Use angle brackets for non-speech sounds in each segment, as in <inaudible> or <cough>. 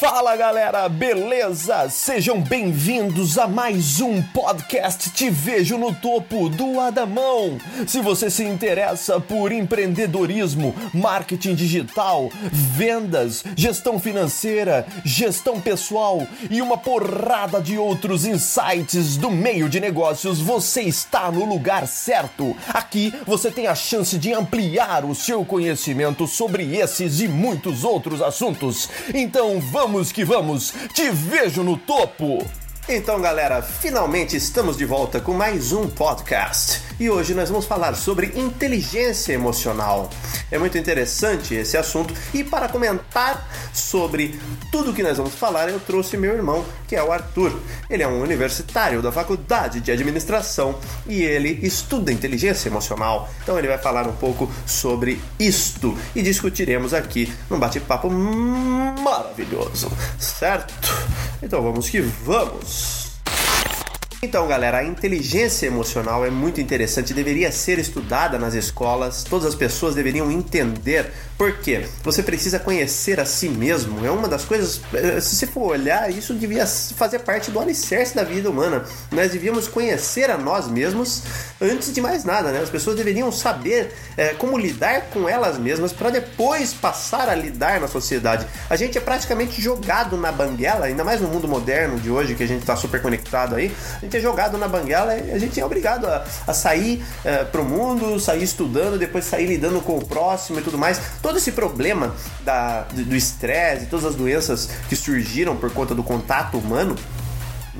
Fala galera, beleza? Sejam bem-vindos a mais um podcast Te Vejo no Topo do Adamão. Se você se interessa por empreendedorismo, marketing digital, vendas, gestão financeira, gestão pessoal e uma porrada de outros insights do meio de negócios, você está no lugar certo. Aqui você tem a chance de ampliar o seu conhecimento sobre esses e muitos outros assuntos. Então vamos Vamos que vamos! Te vejo no topo! Então, galera, finalmente estamos de volta com mais um podcast. E hoje nós vamos falar sobre inteligência emocional. É muito interessante esse assunto e para comentar sobre tudo que nós vamos falar, eu trouxe meu irmão, que é o Arthur. Ele é um universitário da Faculdade de Administração e ele estuda inteligência emocional. Então ele vai falar um pouco sobre isto e discutiremos aqui num bate-papo maravilhoso, certo? Então vamos que vamos! Então, galera, a inteligência emocional é muito interessante, deveria ser estudada nas escolas, todas as pessoas deveriam entender por quê? Você precisa conhecer a si mesmo, é uma das coisas, eh, se você for olhar, isso devia fazer parte do alicerce da vida humana. Nós devíamos conhecer a nós mesmos antes de mais nada, né? As pessoas deveriam saber é, como lidar com elas mesmas para depois passar a lidar na sociedade. A gente é praticamente jogado na banguela, ainda mais no mundo moderno de hoje, que a gente está super conectado aí gente jogado na banguela e a gente é obrigado a, a sair é, pro mundo, sair estudando, depois sair lidando com o próximo e tudo mais. Todo esse problema da, do estresse, todas as doenças que surgiram por conta do contato humano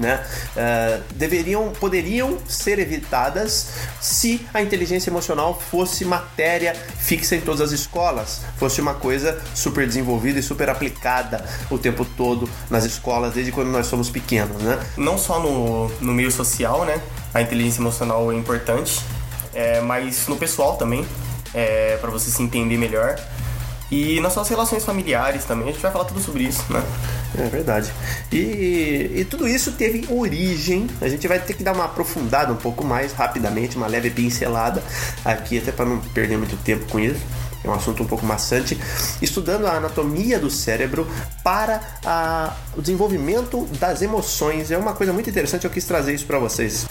né, uh, deveriam, poderiam ser evitadas se a inteligência emocional fosse matéria fixa em todas as escolas, fosse uma coisa super desenvolvida e super aplicada o tempo todo nas escolas, desde quando nós somos pequenos, né? Não só no, no meio social, né, a inteligência emocional é importante, é, mas no pessoal também, é, para você se entender melhor. E nas suas relações familiares também, a gente vai falar tudo sobre isso, né? É verdade. E, e tudo isso teve origem. A gente vai ter que dar uma aprofundada um pouco mais rapidamente, uma leve pincelada aqui, até para não perder muito tempo com isso é um assunto um pouco maçante, estudando a anatomia do cérebro para a, o desenvolvimento das emoções. É uma coisa muito interessante, eu quis trazer isso para vocês.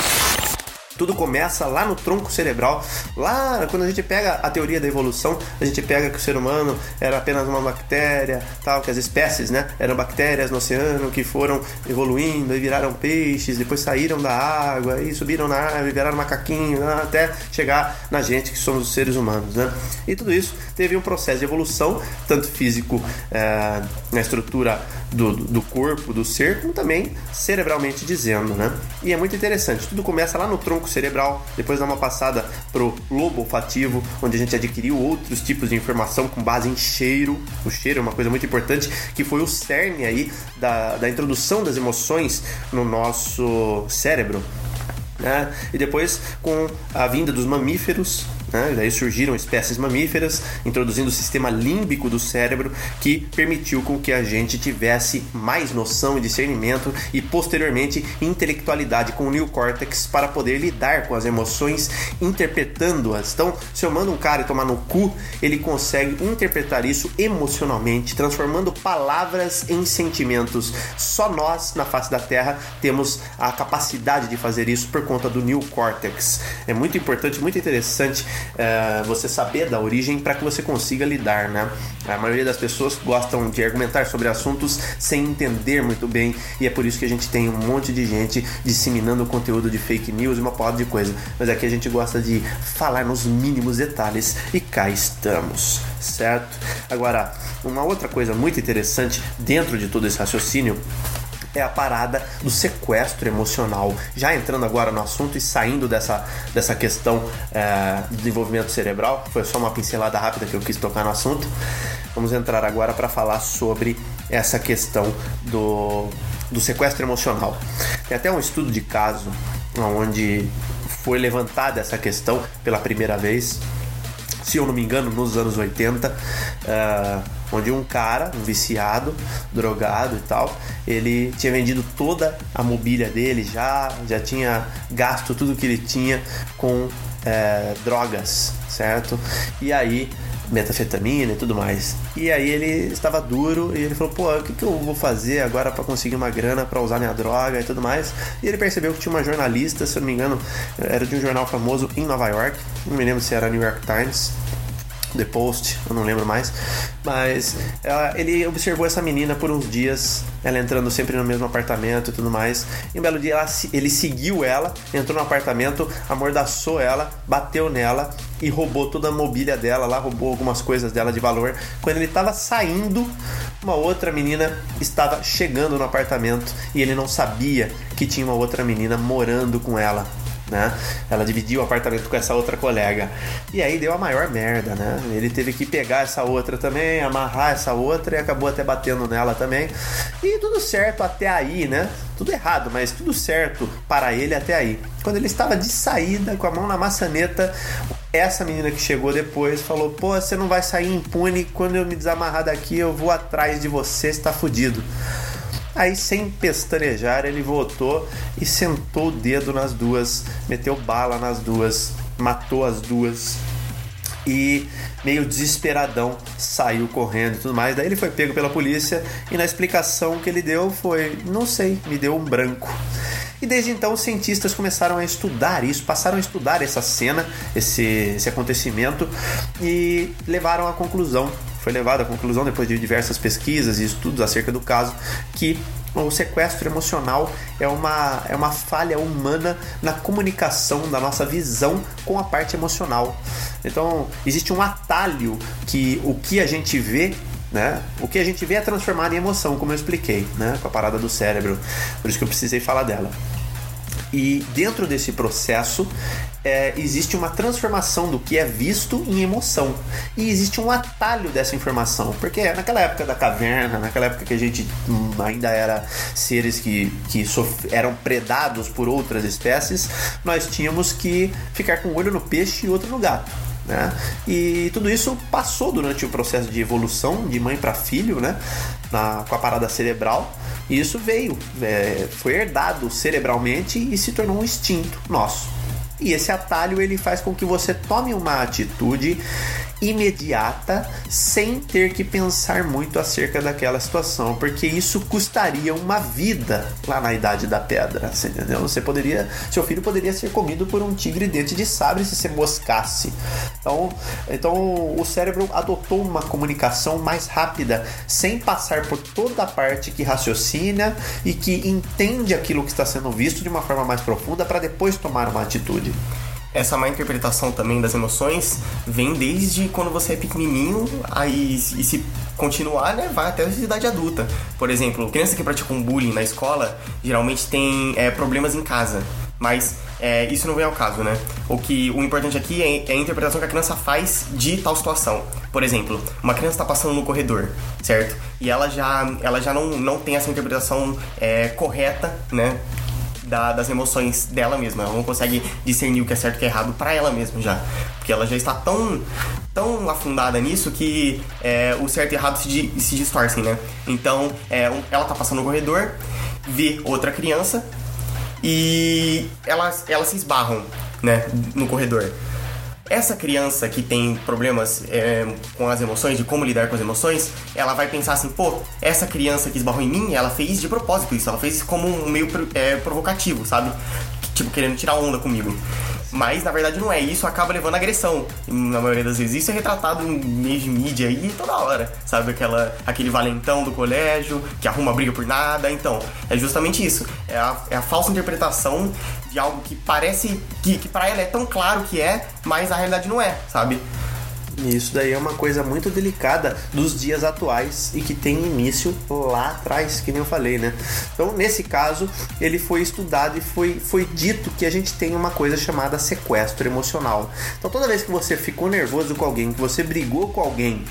Tudo começa lá no tronco cerebral. Lá, quando a gente pega a teoria da evolução, a gente pega que o ser humano era apenas uma bactéria, tal, que as espécies, né, eram bactérias no oceano que foram evoluindo e viraram peixes, depois saíram da água e subiram na árvore, viraram macaquinho, né, até chegar na gente que somos os seres humanos, né? E tudo isso teve um processo de evolução, tanto físico é, na estrutura do, do corpo, do ser, como também cerebralmente dizendo, né? E é muito interessante. Tudo começa lá no tronco cerebral, depois dá uma passada pro lobo olfativo, onde a gente adquiriu outros tipos de informação com base em cheiro. O cheiro é uma coisa muito importante, que foi o cerne aí da, da introdução das emoções no nosso cérebro. Né? E depois, com a vinda dos mamíferos, né? Daí surgiram espécies mamíferas, introduzindo o sistema límbico do cérebro que permitiu com que a gente tivesse mais noção e discernimento e posteriormente intelectualidade com o neocórtex para poder lidar com as emoções, interpretando-as. Então, se eu mando um cara tomar no cu, ele consegue interpretar isso emocionalmente, transformando palavras em sentimentos. Só nós na face da Terra temos a capacidade de fazer isso por conta do neocórtex. É muito importante, muito interessante é, você saber da origem para que você consiga lidar, né? A maioria das pessoas gostam de argumentar sobre assuntos sem entender muito bem e é por isso que a gente tem um monte de gente disseminando conteúdo de fake news e uma porrada de coisa. Mas aqui a gente gosta de falar nos mínimos detalhes e cá estamos, certo? Agora, uma outra coisa muito interessante dentro de todo esse raciocínio é a parada do sequestro emocional. Já entrando agora no assunto e saindo dessa, dessa questão é, do desenvolvimento cerebral, foi só uma pincelada rápida que eu quis tocar no assunto. Vamos entrar agora para falar sobre essa questão do, do sequestro emocional. Tem até um estudo de caso onde foi levantada essa questão pela primeira vez, se eu não me engano, nos anos 80. Uh, onde um cara, um viciado, drogado e tal, ele tinha vendido toda a mobília dele já, já tinha gasto tudo que ele tinha com é, drogas, certo? E aí metafetamina e tudo mais. E aí ele estava duro e ele falou: pô, o que, que eu vou fazer agora para conseguir uma grana para usar minha droga e tudo mais? E ele percebeu que tinha uma jornalista, se eu não me engano, era de um jornal famoso em Nova York, não me lembro se era New York Times The Post, eu não lembro mais. Mas ela, ele observou essa menina por uns dias, ela entrando sempre no mesmo apartamento e tudo mais. E um belo dia ela, ele seguiu ela, entrou no apartamento, amordaçou ela, bateu nela e roubou toda a mobília dela lá, roubou algumas coisas dela de valor. Quando ele estava saindo, uma outra menina estava chegando no apartamento e ele não sabia que tinha uma outra menina morando com ela né? Ela dividiu o apartamento com essa outra colega. E aí deu a maior merda, né? Ele teve que pegar essa outra também, amarrar essa outra e acabou até batendo nela também. E tudo certo até aí, né? Tudo errado, mas tudo certo para ele até aí. Quando ele estava de saída, com a mão na maçaneta, essa menina que chegou depois falou: Pô, você não vai sair impune. Quando eu me desamarrar daqui, eu vou atrás de você, está fudido. Aí, sem pestanejar, ele voltou e sentou o dedo nas duas, meteu bala nas duas, matou as duas e meio desesperadão saiu correndo e tudo mais. Daí ele foi pego pela polícia e na explicação que ele deu foi: não sei, me deu um branco. E desde então os cientistas começaram a estudar isso, passaram a estudar essa cena, esse, esse acontecimento e levaram à conclusão foi levado à conclusão, depois de diversas pesquisas e estudos acerca do caso, que o sequestro emocional é uma, é uma falha humana na comunicação da nossa visão com a parte emocional. Então, existe um atalho que o que a gente vê né? O que a gente vê é transformado em emoção, como eu expliquei, né? Com a parada do cérebro. Por isso que eu precisei falar dela. E dentro desse processo é, existe uma transformação do que é visto em emoção. E existe um atalho dessa informação. Porque naquela época da caverna, naquela época que a gente hum, ainda era seres que, que eram predados por outras espécies, nós tínhamos que ficar com um olho no peixe e outro no gato. Né? E tudo isso passou durante o processo de evolução de mãe para filho, né? Na, com a parada cerebral. E isso veio, é, foi herdado cerebralmente e se tornou um instinto nosso. E esse atalho ele faz com que você tome uma atitude imediata sem ter que pensar muito acerca daquela situação, porque isso custaria uma vida lá na idade da pedra, você entendeu? Você poderia, seu filho poderia ser comido por um tigre dente de sabre se você moscasse. Então, então o cérebro adotou uma comunicação mais rápida, sem passar por toda a parte que raciocina e que entende aquilo que está sendo visto de uma forma mais profunda para depois tomar uma atitude essa má interpretação também das emoções vem desde quando você é pequenininho, aí e se continuar, né, vai até a idade adulta. Por exemplo, criança que pratica um bullying na escola geralmente tem é, problemas em casa. Mas é, isso não vem ao caso, né? O que o importante aqui é, é, a interpretação que a criança faz de tal situação. Por exemplo, uma criança está passando no corredor, certo? E ela já, ela já não, não tem essa interpretação é, correta, né? Da, das emoções dela mesma. Ela não consegue discernir o que é certo e o que é errado para ela mesma já. Porque ela já está tão, tão afundada nisso que é, o certo e errado se, se distorcem, né? Então, é, ela tá passando no corredor, vê outra criança e elas, elas se esbarram, né, no corredor essa criança que tem problemas é, com as emoções, de como lidar com as emoções, ela vai pensar assim, pô, essa criança que esbarrou em mim, ela fez de propósito isso, ela fez como um meio é, provocativo, sabe? Tipo, querendo tirar onda comigo. Mas na verdade não é. Isso acaba levando a agressão. Na maioria das vezes. Isso é retratado em meios de mídia aí toda hora. Sabe? Aquela, aquele valentão do colégio que arruma briga por nada. Então, é justamente isso. É a, é a falsa interpretação de algo que parece que, que para ela é tão claro que é, mas na realidade não é, sabe? Isso daí é uma coisa muito delicada dos dias atuais e que tem início lá atrás, que nem eu falei, né? Então, nesse caso, ele foi estudado e foi, foi dito que a gente tem uma coisa chamada sequestro emocional. Então, toda vez que você ficou nervoso com alguém, que você brigou com alguém,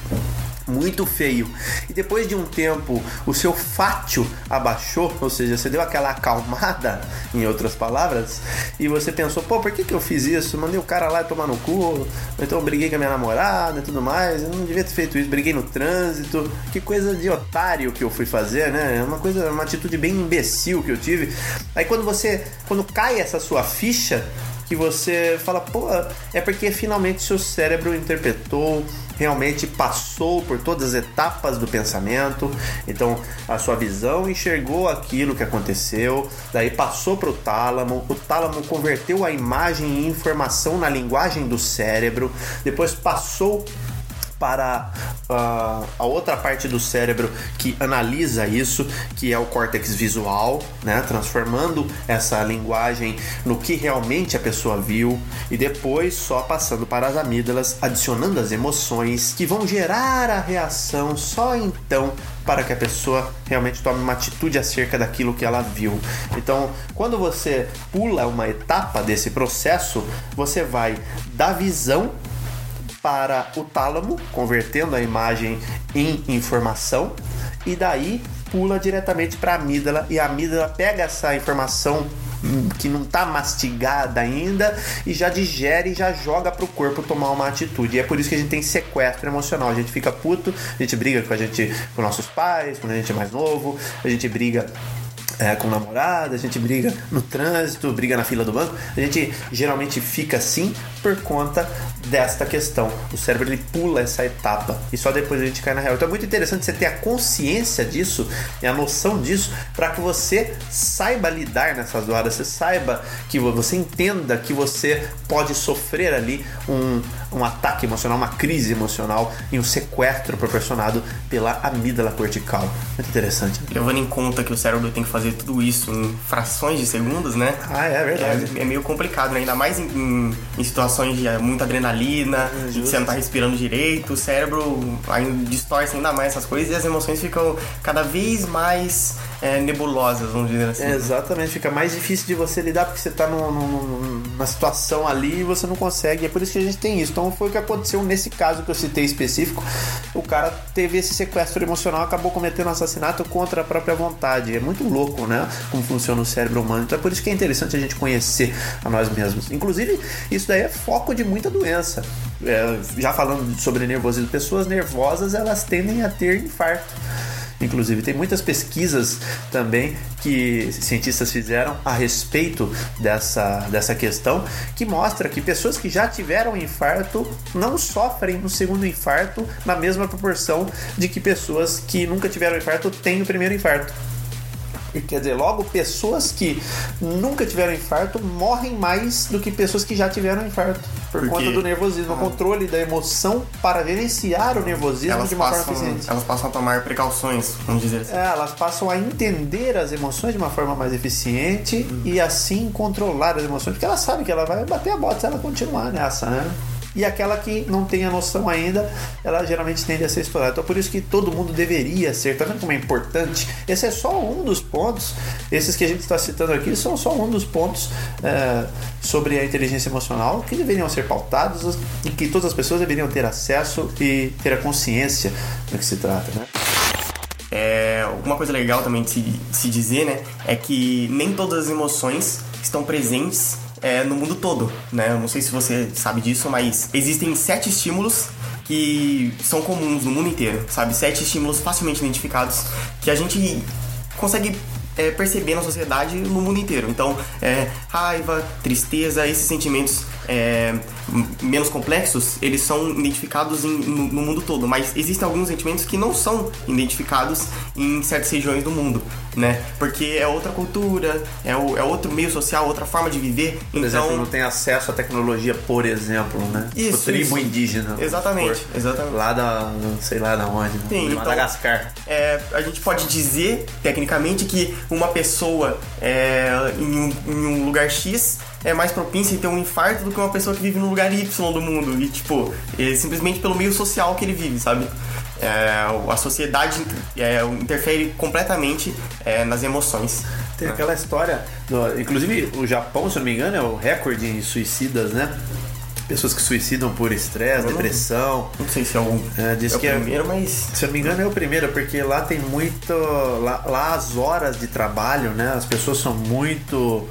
muito feio. E depois de um tempo, o seu fátio abaixou, ou seja, você deu aquela acalmada, <laughs> em outras palavras, e você pensou, pô, por que, que eu fiz isso? Mandei o cara lá tomar no cu, então briguei com a minha namorada e tudo mais, eu não devia ter feito isso, briguei no trânsito, que coisa de otário que eu fui fazer, né? É uma coisa, uma atitude bem imbecil que eu tive. Aí quando você, quando cai essa sua ficha, que você fala, pô, é porque finalmente seu cérebro interpretou, realmente passou por todas as etapas do pensamento. Então, a sua visão enxergou aquilo que aconteceu, daí passou para o tálamo, o tálamo converteu a imagem em informação na linguagem do cérebro, depois passou para uh, a outra parte do cérebro que analisa isso, que é o córtex visual, né? transformando essa linguagem no que realmente a pessoa viu e depois só passando para as amígdalas, adicionando as emoções que vão gerar a reação só então para que a pessoa realmente tome uma atitude acerca daquilo que ela viu. Então, quando você pula uma etapa desse processo, você vai da visão para o tálamo, convertendo a imagem em informação, e daí pula diretamente para a amígdala e a amígdala pega essa informação hum, que não está mastigada ainda e já digere e já joga para o corpo tomar uma atitude. E é por isso que a gente tem sequestro emocional. A gente fica puto, a gente briga com a gente, com nossos pais, quando a gente é mais novo, a gente briga é, com namorada, a gente briga no trânsito, briga na fila do banco. A gente geralmente fica assim por conta desta questão. O cérebro ele pula essa etapa e só depois a gente cai na real. Então é muito interessante você ter a consciência disso e a noção disso para que você saiba lidar nessas horas, você saiba que você entenda que você pode sofrer ali um, um ataque emocional, uma crise emocional e um sequestro proporcionado pela amígdala cortical. Muito interessante. Né? Levando em conta que o cérebro tem que fazer tudo isso em frações de segundos, né? Ah, é verdade. É, é meio complicado, né? ainda mais em, em, em situações de muita adrenalina, é você não tá respirando direito, o cérebro ainda distorce ainda mais essas coisas e as emoções ficam cada vez mais é, nebulosas, vamos dizer assim. É, exatamente, fica mais difícil de você lidar porque você tá num, num, numa situação ali e você não consegue. É por isso que a gente tem isso. Então foi o que aconteceu nesse caso que eu citei específico. O cara teve esse sequestro emocional, acabou cometendo assassinato contra a própria vontade. É muito louco, né? Como funciona o cérebro humano. Então é por isso que é interessante a gente conhecer a nós mesmos. Inclusive, isso daí é foco de muita doença. É, já falando sobre nervosismo, pessoas nervosas elas tendem a ter infarto. Inclusive, tem muitas pesquisas também que cientistas fizeram a respeito dessa, dessa questão que mostra que pessoas que já tiveram infarto não sofrem no segundo infarto na mesma proporção de que pessoas que nunca tiveram infarto têm o primeiro infarto. Quer dizer, logo, pessoas que nunca tiveram infarto morrem mais do que pessoas que já tiveram infarto. Por Porque... conta do nervosismo, ah. o controle da emoção para gerenciar o nervosismo elas de uma passam, forma eficiente. Elas passam a tomar precauções, vamos dizer assim. É, elas passam a entender as emoções de uma forma mais eficiente hum. e assim controlar as emoções. Porque ela sabe que ela vai bater a bota se ela continuar nessa, né? E aquela que não tem a noção ainda, ela geralmente tende a ser explorada. Então, por isso que todo mundo deveria ser. Tá vendo como é importante? Esse é só um dos pontos. Esses que a gente está citando aqui são só um dos pontos é, sobre a inteligência emocional que deveriam ser pautados e que todas as pessoas deveriam ter acesso e ter a consciência do que se trata, né? É, uma coisa legal também de se, de se dizer, né, é que nem todas as emoções estão presentes é, no mundo todo, né? Eu não sei se você sabe disso, mas existem sete estímulos que são comuns no mundo inteiro, sabe? Sete estímulos facilmente identificados que a gente consegue é, perceber na sociedade no mundo inteiro. Então, é, raiva, tristeza, esses sentimentos é, menos complexos, eles são identificados em, no, no, mundo todo, mas existem alguns sentimentos que não são identificados em certas regiões do mundo, né? Porque é outra cultura, é, o, é outro meio social, outra forma de viver. Por então... exemplo, não tem acesso à tecnologia, por exemplo, né? Isso, o tribo isso. indígena. Exatamente, exatamente. Lá da, sei lá da onde, né? Sim, então, Madagascar. É, a gente pode dizer, tecnicamente, que uma pessoa é, em, um, em um lugar X é mais propício a ter um infarto do que uma pessoa que vive no lugar Y do mundo. E, tipo, é simplesmente pelo meio social que ele vive, sabe? É, a sociedade é, interfere completamente é, nas emoções. Tem aquela história, do, inclusive o Japão, se eu não me engano, é o recorde em suicidas, né? pessoas que suicidam por estresse, depressão. Não sei se é o, é, diz é que o primeiro, é, mas. Se eu não me engano, é o primeiro, porque lá tem muito. Lá, lá as horas de trabalho, né? As pessoas são muito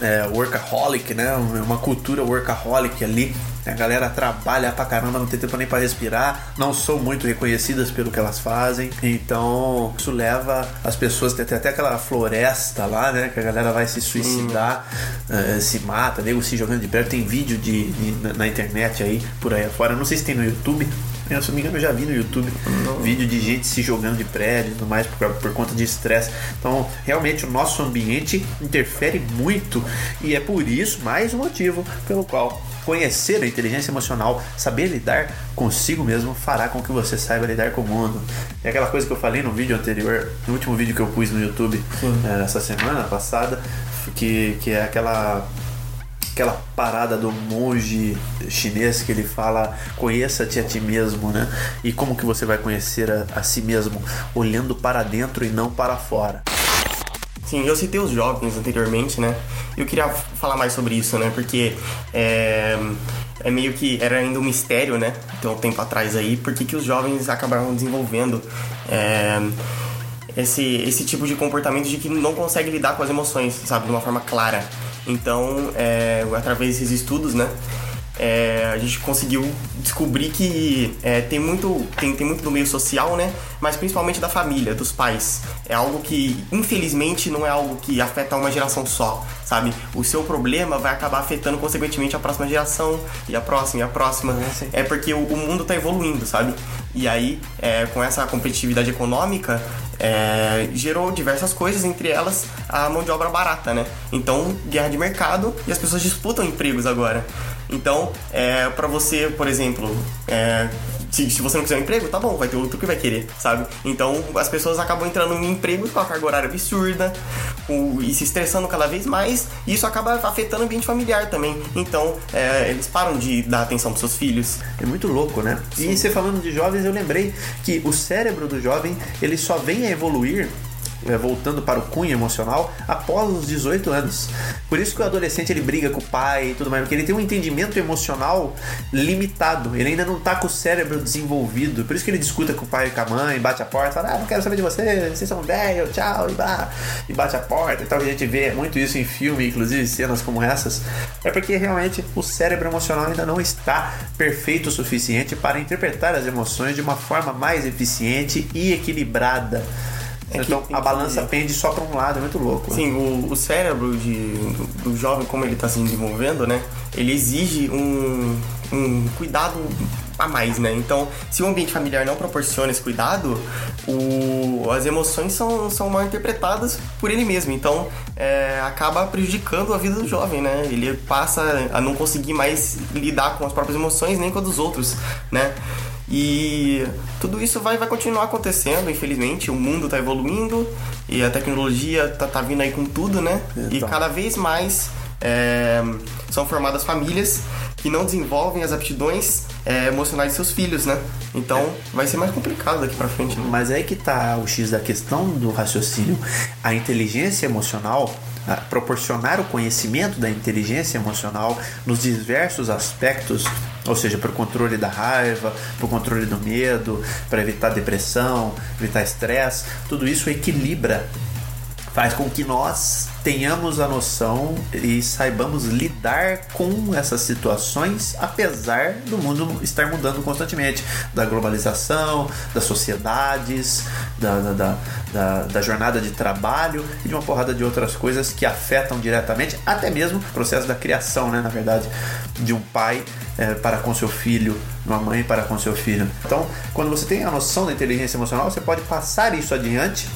é, workaholic, né? Uma cultura workaholic ali. A galera trabalha pra caramba, não tem tempo nem para respirar, não são muito reconhecidas pelo que elas fazem. Então, isso leva as pessoas. Tem até aquela floresta lá, né? Que a galera vai se suicidar, uh, se mata, nego se jogando de perto. Tem vídeo de, de, na internet aí, por aí afora. Não sei se tem no YouTube. Eu, se não me engano, eu já vi no YouTube não. vídeo de gente se jogando de prédio e tudo mais por, por conta de estresse. Então, realmente, o nosso ambiente interfere muito e é por isso mais um motivo pelo qual conhecer a inteligência emocional, saber lidar consigo mesmo, fará com que você saiba lidar com o mundo. É aquela coisa que eu falei no vídeo anterior, no último vídeo que eu pus no YouTube é, essa semana passada, que, que é aquela aquela parada do monge chinês que ele fala conheça-te a ti mesmo, né? E como que você vai conhecer a, a si mesmo? Olhando para dentro e não para fora. Sim, eu citei os jovens anteriormente, né? Eu queria falar mais sobre isso, né? Porque é, é meio que era ainda um mistério, né? Tem um tempo atrás aí, porque que os jovens acabaram desenvolvendo é, esse, esse tipo de comportamento de que não consegue lidar com as emoções, sabe? De uma forma clara. Então, é, através desses estudos, né, é, a gente conseguiu descobrir que é, tem, muito, tem, tem muito do meio social, né? Mas principalmente da família, dos pais. É algo que, infelizmente, não é algo que afeta uma geração só, sabe? O seu problema vai acabar afetando, consequentemente, a próxima geração, e a próxima, e a próxima. É, é porque o, o mundo está evoluindo, sabe? E aí, é, com essa competitividade econômica, é, gerou diversas coisas, entre elas a mão de obra barata, né? Então, guerra de mercado e as pessoas disputam empregos agora. Então, é, para você, por exemplo, é, se, se, você não quiser um emprego, tá bom, vai ter outro que vai querer, sabe? Então as pessoas acabam entrando em empregos com a carga horária absurda o, e se estressando cada vez mais, e isso acaba afetando o ambiente familiar também. Então é, eles param de dar atenção pros seus filhos. É muito louco, né? Sim. E você falando de jovens, eu lembrei que o cérebro do jovem ele só vem a evoluir voltando para o cunho emocional após os 18 anos. Por isso que o adolescente ele briga com o pai e tudo mais, porque ele tem um entendimento emocional limitado. Ele ainda não está com o cérebro desenvolvido. Por isso que ele discuta com o pai e com a mãe, bate a porta, fala: "Ah, não quero saber de você, vocês são velhos, tchau", e, bah, e bate a porta e tal. A gente vê muito isso em filme, inclusive cenas como essas. É porque realmente o cérebro emocional ainda não está perfeito o suficiente para interpretar as emoções de uma forma mais eficiente e equilibrada. É então a balança que... pende só para um lado, é muito louco. Sim, o, o, cérebro de, do, do, jovem, como ele está se desenvolvendo, né? Ele exige um, um cuidado a mais, né? Então, se o ambiente familiar não proporciona esse cuidado, o, as emoções são, são mal interpretadas por ele mesmo. Então, é, acaba prejudicando a vida do jovem, né? Ele passa a não conseguir mais lidar com as próprias emoções nem com a dos outros, né? E tudo isso vai, vai continuar acontecendo, infelizmente. O mundo está evoluindo e a tecnologia tá, tá vindo aí com tudo, né? Então. E cada vez mais é, são formadas famílias que não desenvolvem as aptidões é, emocionais de seus filhos, né? Então é. vai ser mais complicado daqui para frente. Né? Mas é que tá o X da questão do raciocínio. A inteligência emocional proporcionar o conhecimento da inteligência emocional nos diversos aspectos, ou seja, para o controle da raiva, para o controle do medo, para evitar depressão, evitar estresse, tudo isso equilibra faz com que nós tenhamos a noção e saibamos lidar com essas situações, apesar do mundo estar mudando constantemente da globalização, das sociedades, da, da, da, da jornada de trabalho e de uma porrada de outras coisas que afetam diretamente, até mesmo o processo da criação, né, na verdade, de um pai é, para com seu filho, uma mãe para com seu filho. Então, quando você tem a noção da inteligência emocional, você pode passar isso adiante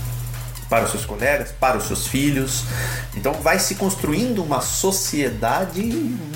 para os seus colegas, para os seus filhos. Então vai se construindo uma sociedade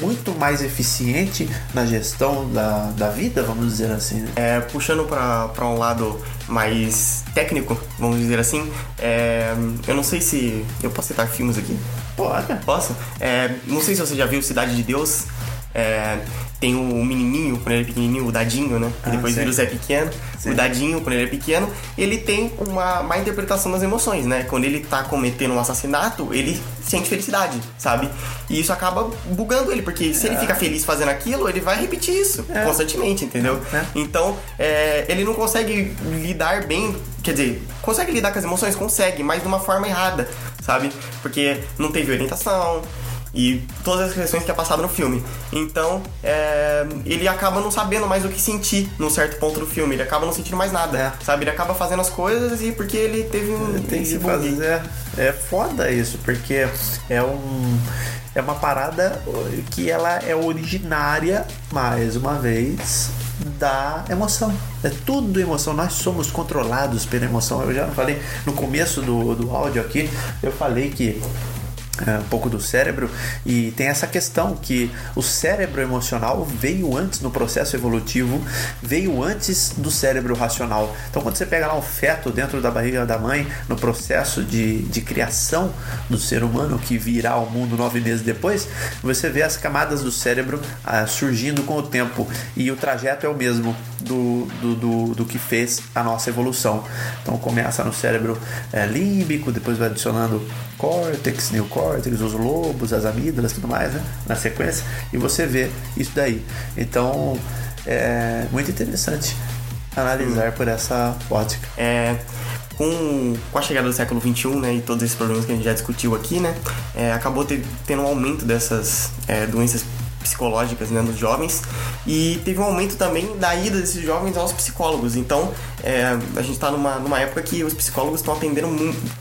muito mais eficiente na gestão da, da vida, vamos dizer assim. Né? É, puxando para um lado mais técnico, vamos dizer assim, é, eu não sei se. Eu posso citar filmes aqui? Pode. Posso? É, não sei se você já viu Cidade de Deus. É, tem o menininho, quando ele é pequenininho, o Dadinho, né? Ah, depois vira o Zé Pequeno. Sim. O Dadinho, quando ele é pequeno, ele tem uma má interpretação das emoções, né? Quando ele tá cometendo um assassinato, ele sente felicidade, sabe? E isso acaba bugando ele, porque se é. ele fica feliz fazendo aquilo, ele vai repetir isso é. constantemente, entendeu? É. Então, é, ele não consegue lidar bem, quer dizer, consegue lidar com as emoções? Consegue, mas de uma forma errada, sabe? Porque não teve orientação, e todas as questões que é passado no filme. Então, é, ele acaba não sabendo mais o que sentir num certo ponto do filme. Ele acaba não sentindo mais nada, É. sabe? Ele acaba fazendo as coisas e porque ele teve um... Tem que fazer. É foda isso, porque é um. É uma parada que ela é originária, mais uma vez, da emoção. É tudo emoção. Nós somos controlados pela emoção. Eu já falei no começo do, do áudio aqui, eu falei que é, um pouco do cérebro e tem essa questão que o cérebro emocional veio antes no processo evolutivo, veio antes do cérebro racional. Então, quando você pega lá um feto dentro da barriga da mãe, no processo de, de criação do ser humano que virá ao mundo nove meses depois, você vê as camadas do cérebro ah, surgindo com o tempo e o trajeto é o mesmo do, do, do, do que fez a nossa evolução. Então, começa no cérebro é, límbico, depois vai adicionando córtex, neocórtex, os lobos, as amígdalas, tudo mais, né? Na sequência, e você vê isso daí. Então, é muito interessante analisar por essa ótica. É, com, com a chegada do século XXI, né, e todos esses problemas que a gente já discutiu aqui, né, é, acabou ter- tendo um aumento dessas é, doenças psicológicas né, nos jovens e teve um aumento também da ida desses jovens aos psicólogos. Então, é, a gente está numa, numa época que os psicólogos estão atendendo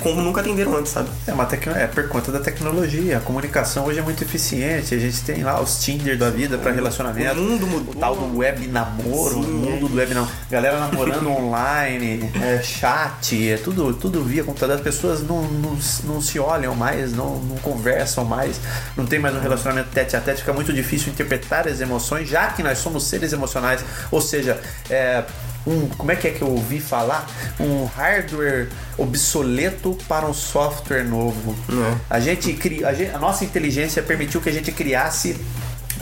como nunca atenderam antes, sabe? É, uma é por conta da tecnologia. A comunicação hoje é muito eficiente. A gente tem lá os Tinder da vida para relacionamento. O mundo mudou. O tal do web namoro, o Sim, mundo é do web namoro. Galera namorando <laughs> online, é, chat, é tudo, tudo via computador. As pessoas não, não, não se olham mais, não, não conversam mais, não tem mais um relacionamento tete a tete. Fica muito difícil interpretar as emoções, já que nós somos seres emocionais. Ou seja, é, um, como é que é que eu ouvi falar? Um hardware obsoleto para um software novo. É. A gente cria, a, gente- a nossa inteligência permitiu que a gente criasse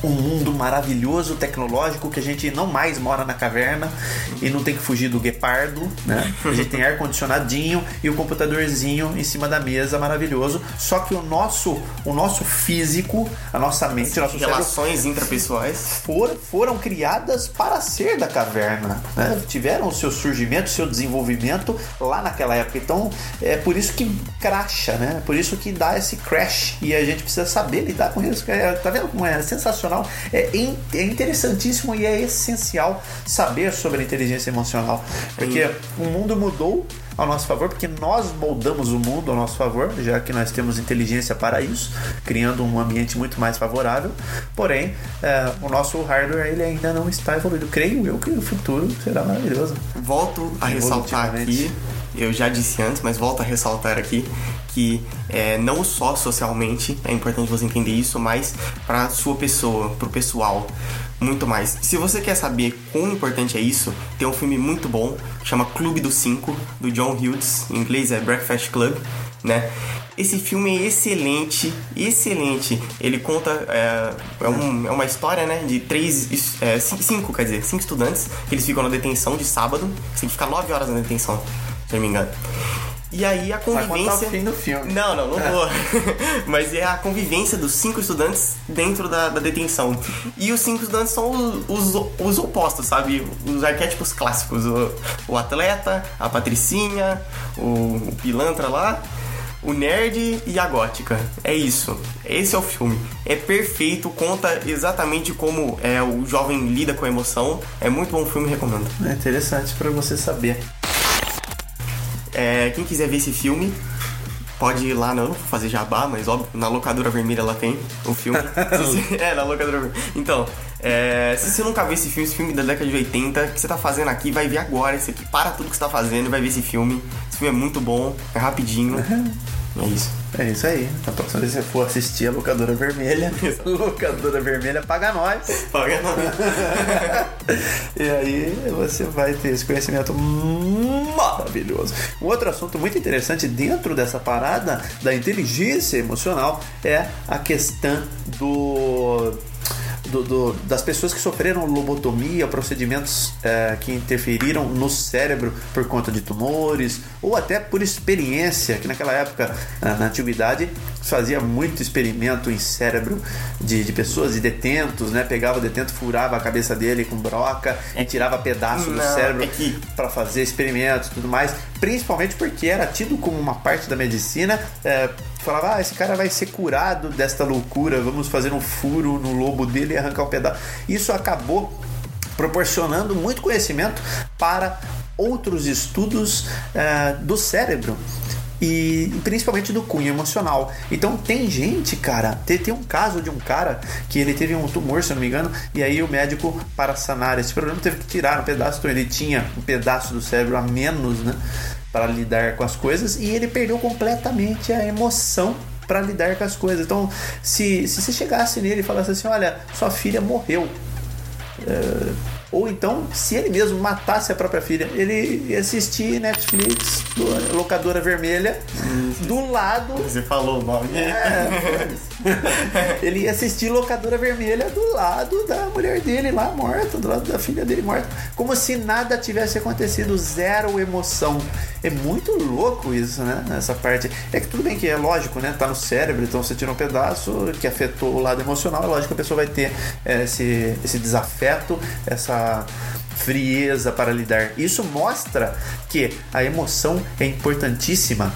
um mundo maravilhoso, tecnológico, que a gente não mais mora na caverna e não tem que fugir do guepardo, né? A gente tem ar-condicionadinho e o computadorzinho em cima da mesa, maravilhoso. Só que o nosso, o nosso físico, a nossa mente, nosso cérebro Relações intrapessoais. for- foram criadas para ser da caverna, né? tiveram o seu surgimento, seu desenvolvimento lá naquela época. Então é por isso que cracha, né? Por isso que dá esse crash e a gente precisa saber lidar com isso. É, Tá vendo como é sensacional? É, in- é interessantíssimo e é essencial saber sobre a inteligência emocional, porque o mundo mudou ao nosso favor, porque nós moldamos o mundo ao nosso favor, já que nós temos inteligência para isso, criando um ambiente muito mais favorável. Porém, é, o nosso hardware ele ainda não está evoluído. Creio eu que o futuro será maravilhoso. Volto a ressaltar aqui, eu já disse antes, mas volto a ressaltar aqui que é, não só socialmente é importante você entender isso, mas para sua pessoa, pro pessoal, muito mais. Se você quer saber quão importante é isso, tem um filme muito bom, chama Clube dos Cinco, do John Hughes, em inglês é Breakfast Club, né? Esse filme é excelente, excelente. Ele conta é, é, um- é uma história, né, de três, é, cin- cinco, quer dizer, cinco estudantes que eles ficam na detenção de sábado. Você tem que ficar nove horas na detenção, se não me engano. E aí a Vai convivência. contar o fim do filme. Não, não, não vou. <laughs> Mas é a convivência dos cinco estudantes dentro da, da detenção. E os cinco estudantes são os, os, os opostos, sabe? Os arquétipos clássicos. O, o atleta, a patricinha, o, o pilantra lá, o nerd e a gótica. É isso. Esse é o filme. É perfeito, conta exatamente como é, o jovem lida com a emoção. É muito bom filme, recomendo. É interessante para você saber. É, quem quiser ver esse filme, pode ir lá, não, não vou fazer jabá, mas óbvio, na locadora vermelha lá tem o filme. <laughs> Você- é, na locadora vermelha. Então, é, se você nunca viu esse filme, esse filme da década de 80, o que você tá fazendo aqui, vai ver agora. Esse aqui, para tudo que você tá fazendo e vai ver esse filme. Esse filme é muito bom, é rapidinho. <laughs> É isso. É isso aí. A próxima vez que você for assistir a locadora vermelha, <laughs> <laughs> locadora vermelha paga nós. <laughs> Paga não. E aí você vai ter esse conhecimento maravilhoso. Um outro assunto muito interessante dentro dessa parada da inteligência emocional é a questão do do- do- das pessoas que sofreram lobotomia, procedimentos é, que interferiram no cérebro por conta de tumores ou até por experiência, que naquela época, na antiguidade, fazia muito experimento em cérebro de, de pessoas, de detentos, né? Pegava o detento, furava a cabeça dele com broca e tirava pedaço do cérebro é que- para fazer experimentos e tudo mais, principalmente porque era tido como uma parte da medicina. É, falava, ah, esse cara vai ser curado desta loucura, vamos fazer um furo no lobo dele e arrancar um pedaço. Isso acabou proporcionando muito conhecimento para outros estudos é, do cérebro. E principalmente do cunho emocional. Então tem gente, cara, tem, um caso de um cara que ele teve um tumor, se eu não me engano, e aí o médico, para sanar esse problema, teve que tirar um pedaço, então ele tinha um pedaço do cérebro a menos, né? Para lidar com as coisas, e ele perdeu completamente a emoção para lidar com as coisas. Então, se, se você chegasse nele e falasse assim: olha, sua filha morreu. É, ou então, se ele mesmo matasse a própria filha, ele ia assistir Netflix, do- locadora vermelha, do lado. Você falou o nome. É, <laughs> ele ia assistir locadora vermelha do lado da mulher dele lá morta, do lado da filha dele morta, como se nada tivesse acontecido, zero emoção. É muito louco isso, né? Essa parte. É que tudo bem que é lógico, né? Tá no cérebro, então você tira um pedaço que afetou o lado emocional, é lógico que a pessoa vai ter é, esse, esse desafeto, essa frieza para lidar. Isso mostra que a emoção é importantíssima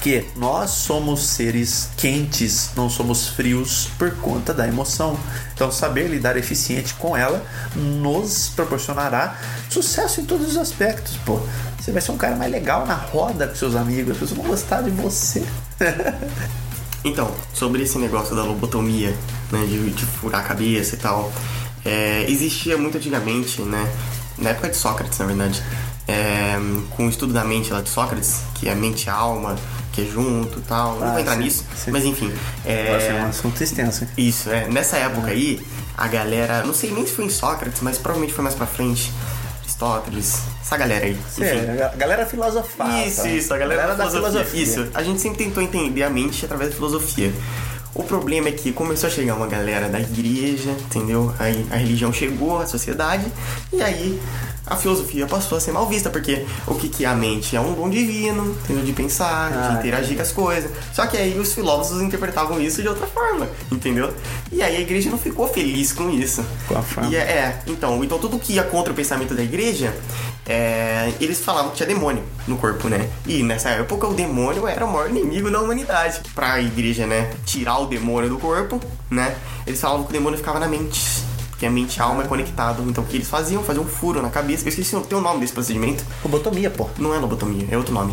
que nós somos seres quentes, não somos frios por conta da emoção. Então, saber lidar eficiente com ela nos proporcionará sucesso em todos os aspectos. Pô, você vai ser um cara mais legal na roda com seus amigos, as pessoas vão gostar de você. <laughs> Então, sobre esse negócio da lobotomia, né, de, de furar a cabeça e tal, é, existia muito antigamente, né, na época de Sócrates, na verdade, é, com o estudo da mente lá de Sócrates, que é mente e alma, que é junto e tal, não Ah, vou entrar sim, nisso, sim. mas enfim. é, Nossa, é um assunto extenso. isso, é. Nessa época aí, a galera, não sei nem se foi em Sócrates, mas provavelmente foi mais pra frente, Aristóteles, essa galera aí. Enfim. É, a galera filosofada. Isso, isso, a galera, da filosofia. Isso, a gente sempre tentou entender a mente através da filosofia. O problema é que começou a chegar uma galera da igreja, entendeu? Aí a religião chegou à sociedade e aí a filosofia passou a ser mal vista, porque o que, que é a mente? É um dom divino, entendeu? De pensar, Ah, de interagir com as coisas. Só que aí os filósofos interpretavam isso de outra forma, entendeu? E aí a igreja não ficou feliz com isso. Com a forma. E é, é, então, então tudo que ia contra o pensamento da igreja, é, eles falavam que tinha demônio no corpo, né? E nessa época o demônio era o maior inimigo da humanidade. Pra igreja, né, tirar o demônio do corpo, né? Eles falavam que o demônio ficava na mente. Que a mente e a alma é conectado. Então o que eles faziam? Faziam um furo na cabeça. Eu esqueci o tem o nome desse procedimento. Lobotomia, pô. Não é lobotomia, é outro nome.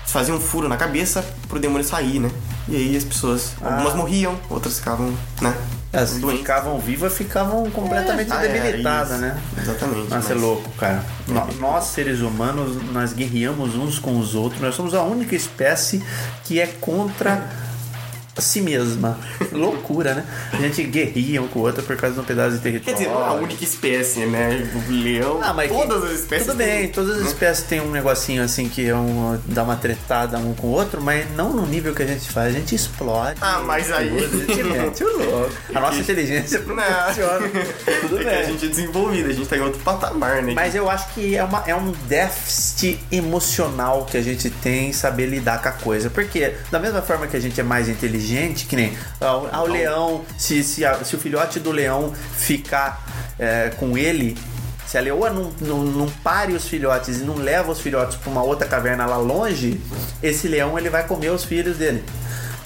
Eles faziam um furo na cabeça pro demônio sair, né? E aí as pessoas, algumas morriam, outras ficavam, né? As que ficavam vivas ficavam completamente Ah, é, debilitadas, isso. né? Exatamente. Nossa, é mas- louco, cara. No- nós, seres humanos, nós guerreamos uns com os outros. Nós somos a única espécie que é contra si mesma. <laughs> Loucura, né? A gente guerria um com o outro por causa de um pedaço de Quer território. dizer, não é a única espécie, né? O leão, Ah, mas todas que- as espécies. Tudo bem, têm- todas as espécies têm um negocinho assim que é um, dá uma tretada um com o outro, mas não no nível que a gente faz. A gente explode. Ah, mas aí- tudo, A gente mete o louco. A nossa <laughs> inteligência proporciona. Tudo é bem. a gente é desenvolvido, a gente tá em outro patamar, né? Mas eu acho que é, uma, é um déficit emocional que a gente tem em saber lidar com a coisa. Porque, da mesma forma que a gente é mais inteligente, que nem ao, ao leão, se, se, a- se o filhote do leão ficar é, com ele. Se a leoa não, não, não pare os filhotes e não leva os filhotes para uma outra caverna lá longe, esse leão ele vai comer os filhos dele.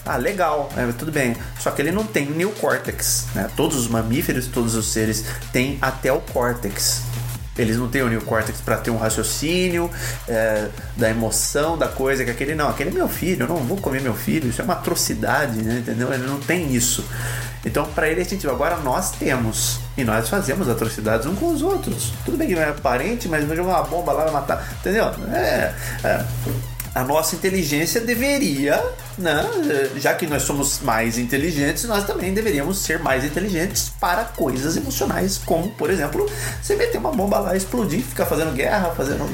Ah, legal, é, tudo bem. Só que ele não tem o neocórtex. Né? Todos os mamíferos, todos os seres têm até o córtex. Eles não têm o neocórtex para ter um raciocínio é, da emoção, da coisa, que aquele não, aquele é meu filho, eu não vou comer meu filho, isso é uma atrocidade, né? entendeu? Ele não tem isso. Então, para ele, a gente agora nós temos e nós fazemos atrocidades uns com os outros. Tudo bem que não é parente, mas não joga uma bomba lá vai matar, entendeu? É, é, a nossa inteligência deveria, né, já que nós somos mais inteligentes, nós também deveríamos ser mais inteligentes para coisas emocionais, como, por exemplo, você meter uma bomba lá, explodir, ficar fazendo guerra, fazendo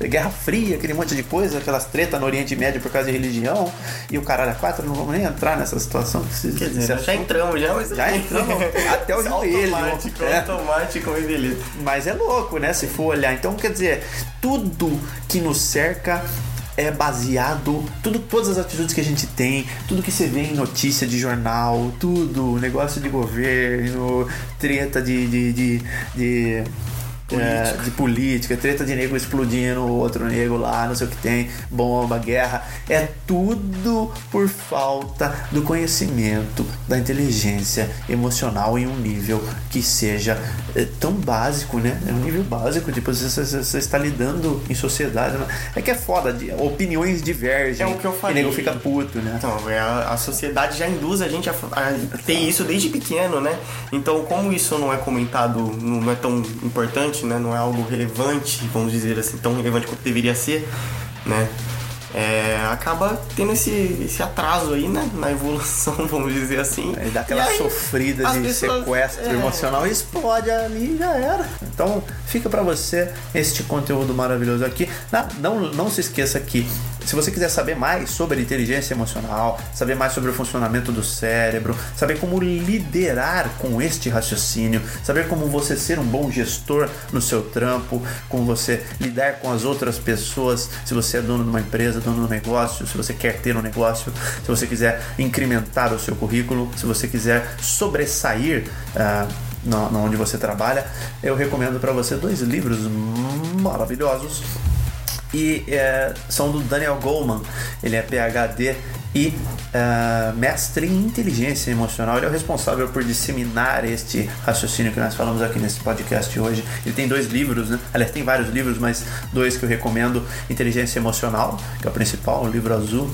eh, guerra fria, aquele monte de coisa, aquelas tretas no Oriente Médio por causa de religião e o caralho a quatro, não vamos nem entrar nessa situação. Que Quer dizer, já entramos já, mas... Já entramos até o joelho. Automático, É. automático, e beleza. Mas é louco, né? Se for olhar. Então, quer dizer, tudo que nos cerca é baseado, tudo, todas as atitudes que a gente tem, tudo que você vê em notícia de jornal, tudo, negócio de governo, treta de. de, de, de é, de política, treta de nego explodindo, outro nego lá, não sei o que tem, bomba, guerra. É tudo por falta do conhecimento, da inteligência emocional em um nível que seja é, tão básico, né? É um nível básico, tipo, você, você- você está lidando em sociedade. né? É que é foda, de- opiniões divergem. É o que eu E falei. nego fica puto, né? Então, é, a, a sociedade já induz a gente a, a ter isso desde pequeno, né? Então, como isso não é comentado, não é tão importante, né? Não é algo relevante, vamos dizer assim, tão relevante quanto deveria ser, né? É, acaba tendo esse, esse atraso aí, né? Na evolução, <laughs> vamos dizer assim. Aí dá aquela aí, sofrida de pessoas- sequestro é. emocional e explode ali e já era. Então fica pra você este conteúdo maravilhoso aqui. Não, não, não se esqueça que se você quiser saber mais sobre inteligência emocional, saber mais sobre o funcionamento do cérebro, saber como liderar com este raciocínio, saber como você ser um bom gestor no seu trampo, como você lidar com as outras pessoas, se você é dono de uma empresa, dono de um negócio, se você quer ter um negócio, se você quiser incrementar o seu currículo, se você quiser sobressair ah, na, na onde você trabalha, eu recomendo para você dois livros maravilhosos e é, são do Daniel Goleman. Ele é PhD e é, mestre em inteligência emocional. Ele é o responsável por disseminar este raciocínio que nós falamos aqui nesse podcast hoje. Ele tem dois livros, né? Aliás, tem vários livros, mas dois que eu recomendo: Inteligência Emocional, que é o principal, o livro azul,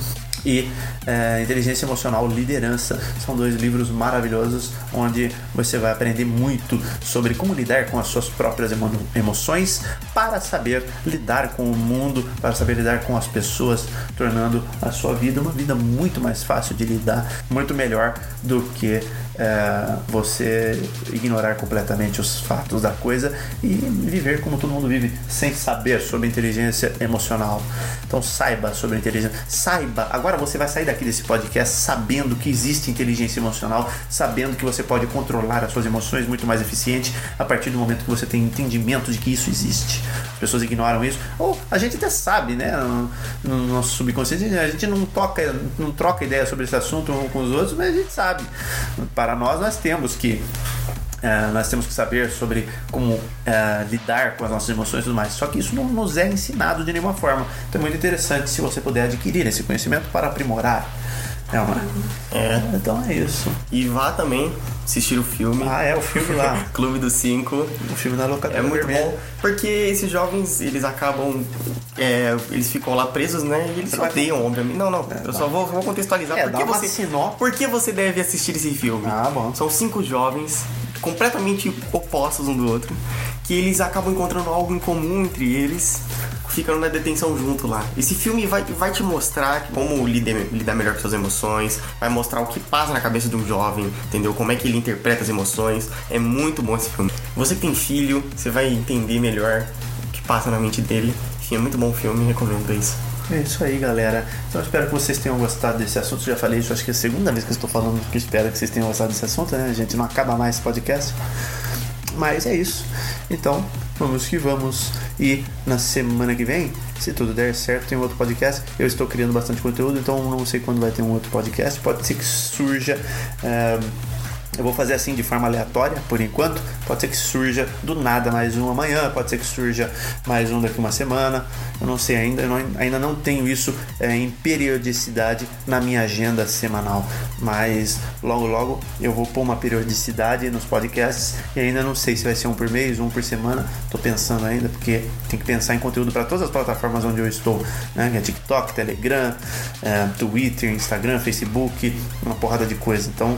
e é, Inteligência Emocional Liderança. São dois livros maravilhosos onde você vai aprender muito sobre como lidar com as suas próprias emo- emoções para saber lidar com o mundo, para saber lidar com as pessoas, tornando a sua vida uma vida muito mais fácil de lidar, muito melhor do que é, você ignorar completamente os fatos da coisa e viver como todo mundo vive, sem saber sobre inteligência emocional. Então saiba sobre inteligência, saiba. Agora você vai sair daqui desse podcast sabendo que existe inteligência emocional, sabendo que você pode controlar as suas emoções muito mais eficiente a partir do momento que você tem entendimento de que isso existe. As pessoas ignoram isso, ou a gente até sabe, né? No, no nosso subconsciente, a gente não toca, não troca ideia sobre esse assunto um com os outros, mas a gente sabe. Para nós, nós temos que é, nós temos que saber sobre como é, lidar com as nossas emoções e tudo mais. Só que isso não nos é ensinado de nenhuma forma. Então é muito interessante se você puder adquirir esse conhecimento para aprimorar. É, uma... É. Então é isso. E vá também assistir o filme Ah, é o filme lá. <laughs> Clube dos Cinco. o filme da locadora É muito vermelha. bom, porque esses jovens, eles acabam. é, eles ficam lá presos, né? E eles se vai- odeiam, obviamente. Não, não, eu só vou, vou contextualizar É, por que você. sinopse. Por que você deve assistir esse filme? Ah, bom. São cinco jovens, completamente opostos um do outro, que eles acabam encontrando algo em comum entre eles, ficando na detenção junto lá. Esse filme vai, vai te mostrar como lidar, lidar melhor com suas emoções, vai mostrar o que passa na cabeça de um jovem, entendeu? Como é que ele interpreta as emoções. É muito bom esse filme. Você que tem filho, você vai entender melhor o que passa na mente dele. Enfim, é muito bom o filme, recomendo isso. É isso aí, galera. Então eu espero que vocês tenham gostado desse assunto. Já falei isso, acho que é a segunda vez que eu estou falando que eu espero que vocês tenham gostado desse assunto, né? A gente não acaba mais esse podcast. Mas é isso. Então, vamos que vamos. E na semana que vem, se tudo der certo, tem um outro podcast. Eu estou criando bastante conteúdo, então não sei quando vai ter um outro podcast. Pode ser que surja. eh, eu vou fazer assim de forma aleatória por enquanto. Pode ser que surja do nada mais um amanhã, pode ser que surja mais um daqui uma semana. Eu não sei ainda, eu não- ainda não tenho isso é, em periodicidade na minha agenda semanal. Mas logo logo eu vou pôr uma periodicidade nos podcasts e ainda não sei se vai ser um por mês, um por semana. Tô pensando ainda, porque tem que pensar em conteúdo para todas as plataformas onde eu estou, né? É TikTok, Telegram, é, Twitter, Instagram, Facebook, uma porrada de coisa. Então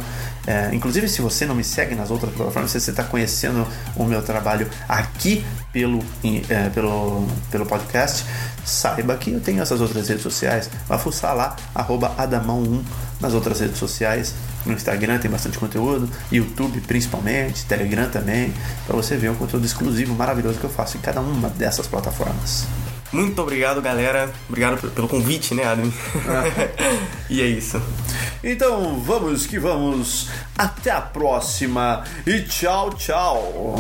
É, inclusive, se você não me segue nas outras plataformas, se você está conhecendo o meu trabalho aqui pelo, é, pelo, pelo podcast, saiba que eu tenho essas outras redes sociais. Vai fuçar lá, Adamão1 nas outras redes sociais. No Instagram tem bastante conteúdo, YouTube principalmente, Telegram também, para você ver um conteúdo exclusivo maravilhoso que eu faço em cada uma dessas plataformas. Muito obrigado, galera. Obrigado pelo convite, né, Adam? <laughs> e é isso. Então vamos que vamos. Até a próxima e tchau, tchau.